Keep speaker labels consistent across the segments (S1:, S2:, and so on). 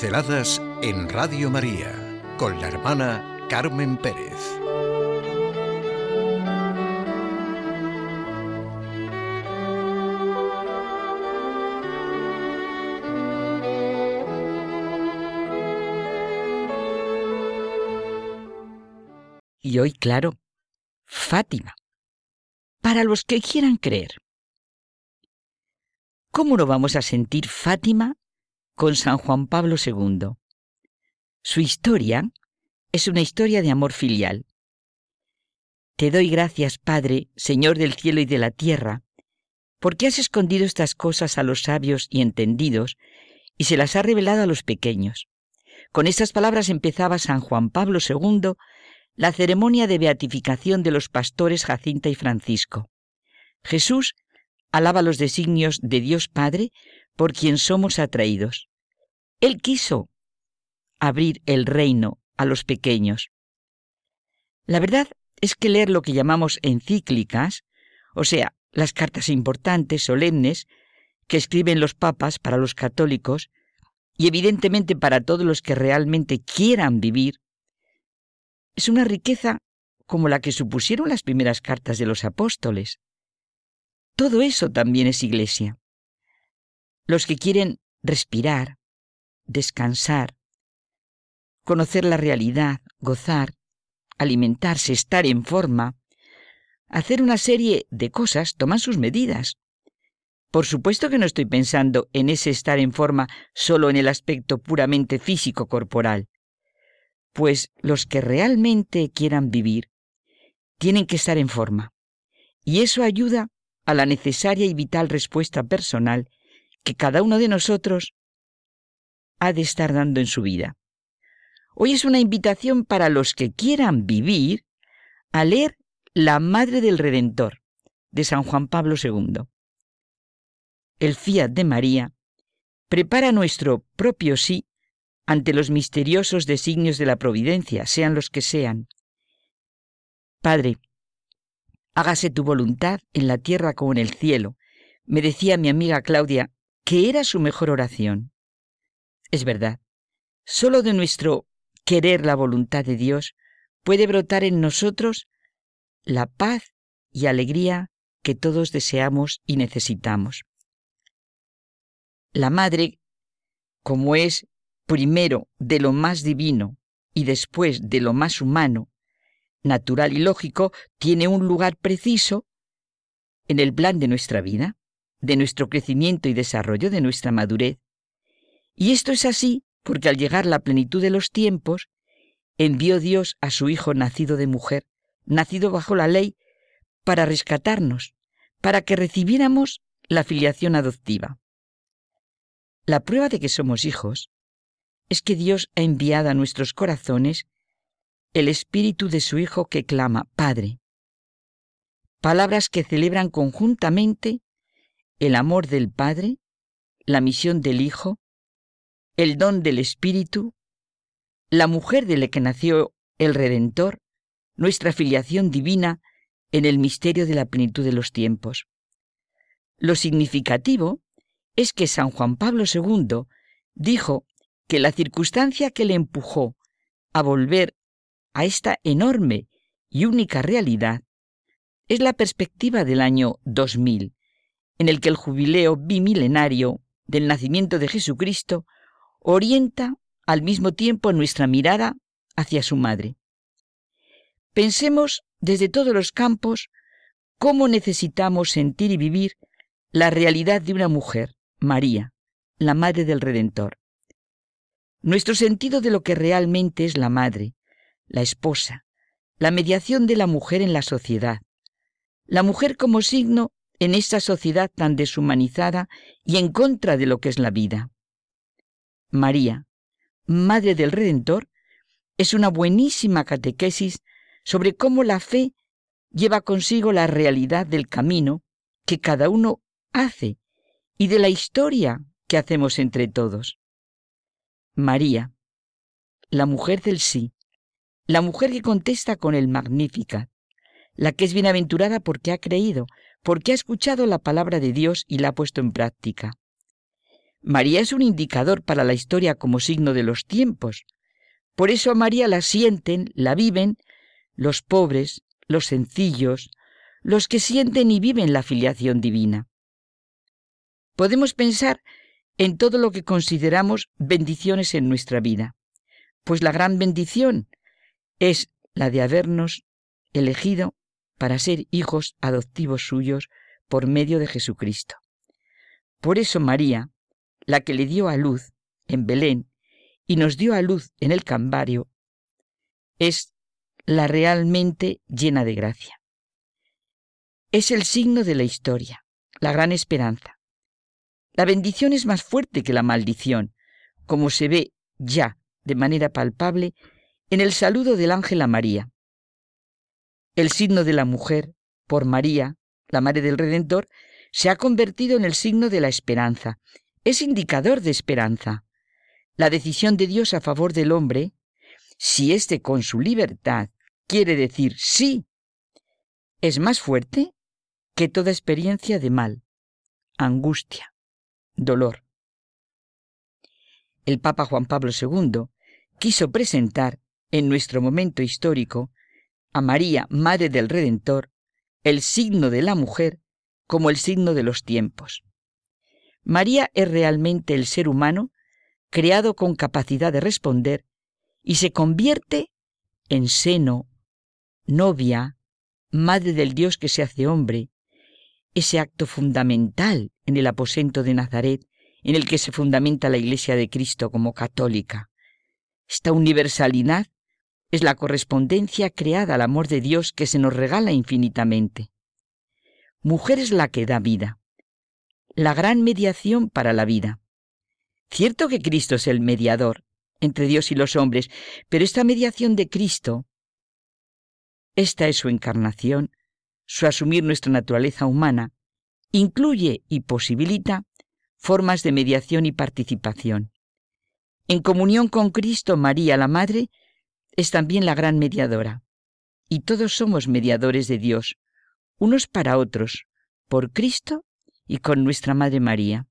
S1: Pinceladas en Radio María con la hermana Carmen Pérez.
S2: Y hoy, claro, Fátima. Para los que quieran creer. ¿Cómo no vamos a sentir Fátima con San Juan Pablo II? Su historia es una historia de amor filial. Te doy gracias, Padre, Señor del cielo y de la tierra, porque has escondido estas cosas a los sabios y entendidos y se las has revelado a los pequeños. Con estas palabras empezaba San Juan Pablo II la ceremonia de beatificación de los pastores Jacinta y Francisco. Jesús alaba los designios de Dios Padre por quien somos atraídos. Él quiso abrir el reino a los pequeños. La verdad es que leer lo que llamamos encíclicas, o sea, las cartas importantes, solemnes, que escriben los papas para los católicos, y evidentemente para todos los que realmente quieran vivir, es una riqueza como la que supusieron las primeras cartas de los apóstoles. Todo eso también es iglesia. Los que quieren respirar, descansar, conocer la realidad, gozar, alimentarse, estar en forma, hacer una serie de cosas, toman sus medidas. Por supuesto que no estoy pensando en ese estar en forma solo en el aspecto puramente físico corporal, pues los que realmente quieran vivir tienen que estar en forma, y eso ayuda a la necesaria y vital respuesta personal que cada uno de nosotros ha de estar dando en su vida. Hoy es una invitación para los que quieran vivir a leer La Madre del Redentor de San Juan Pablo II. El fiat de María prepara nuestro propio sí ante los misteriosos designios de la providencia, sean los que sean. Padre, hágase tu voluntad en la tierra como en el cielo, me decía mi amiga Claudia, que era su mejor oración. Es verdad, solo de nuestro querer la voluntad de Dios puede brotar en nosotros la paz y alegría que todos deseamos y necesitamos. La Madre, como es primero de lo más divino y después de lo más humano, natural y lógico, tiene un lugar preciso en el plan de nuestra vida, de nuestro crecimiento y desarrollo, de nuestra madurez. Y esto es así porque al llegar la plenitud de los tiempos, envió Dios a su Hijo nacido de mujer, nacido bajo la ley, para rescatarnos, para que recibiéramos la filiación adoptiva. La prueba de que somos hijos es que Dios ha enviado a nuestros corazones el espíritu de su Hijo que clama, Padre. Palabras que celebran conjuntamente el amor del Padre, la misión del Hijo, el don del Espíritu, la mujer de la que nació el Redentor, nuestra filiación divina en el misterio de la plenitud de los tiempos. Lo significativo es que San Juan Pablo II dijo que la circunstancia que le empujó a volver a esta enorme y única realidad es la perspectiva del año 2000, en el que el jubileo bimilenario del nacimiento de Jesucristo orienta al mismo tiempo nuestra mirada hacia su madre. Pensemos desde todos los campos cómo necesitamos sentir y vivir la realidad de una mujer, María, la Madre del Redentor. Nuestro sentido de lo que realmente es la madre, la esposa, la mediación de la mujer en la sociedad, la mujer como signo en esta sociedad tan deshumanizada y en contra de lo que es la vida. María, Madre del Redentor, es una buenísima catequesis sobre cómo la fe lleva consigo la realidad del camino que cada uno hace y de la historia que hacemos entre todos. María, la mujer del sí, la mujer que contesta con el Magnificat, la que es bienaventurada porque ha creído, porque ha escuchado la palabra de Dios y la ha puesto en práctica. María es un indicador para la historia como signo de los tiempos. Por eso a María la sienten, la viven los pobres, los sencillos, los que sienten y viven la filiación divina. Podemos pensar en todo lo que consideramos bendiciones en nuestra vida, pues la gran bendición es la de habernos elegido para ser hijos adoptivos suyos por medio de Jesucristo. Por eso María, la que le dio a luz en Belén y nos dio a luz en el Cambario, es la realmente llena de gracia. Es el signo de la historia, la gran esperanza. La bendición es más fuerte que la maldición, como se ve ya de manera palpable en el saludo del ángel a María. El signo de la mujer, por María, la Madre del Redentor, se ha convertido en el signo de la esperanza. Es indicador de esperanza. La decisión de Dios a favor del hombre, si éste con su libertad quiere decir sí, es más fuerte que toda experiencia de mal, angustia, dolor. El Papa Juan Pablo II quiso presentar en nuestro momento histórico a María, Madre del Redentor, el signo de la mujer como el signo de los tiempos. María es realmente el ser humano creado con capacidad de responder y se convierte en seno, novia, madre del Dios que se hace hombre, ese acto fundamental en el aposento de Nazaret en el que se fundamenta la Iglesia de Cristo como católica. Esta universalidad es la correspondencia creada al amor de Dios que se nos regala infinitamente. Mujer es la que da vida, la gran mediación para la vida. Cierto que Cristo es el mediador entre Dios y los hombres, pero esta mediación de Cristo, esta es su encarnación, su asumir nuestra naturaleza humana, incluye y posibilita formas de mediación y participación. En comunión con Cristo, María, la Madre, es también la gran mediadora. Y todos somos mediadores de Dios, unos para otros, por Cristo y con nuestra Madre María.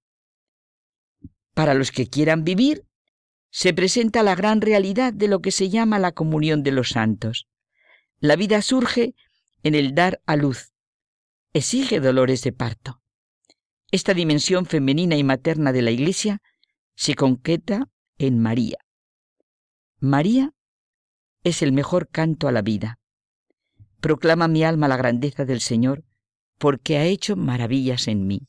S2: Para los que quieran vivir, se presenta la gran realidad de lo que se llama la comunión de los santos. La vida surge en el dar a luz. Exige dolores de parto. Esta dimensión femenina y materna de la Iglesia se concreta en María. María es el mejor canto a la vida. Proclama mi alma la grandeza del Señor, porque ha hecho maravillas en mí.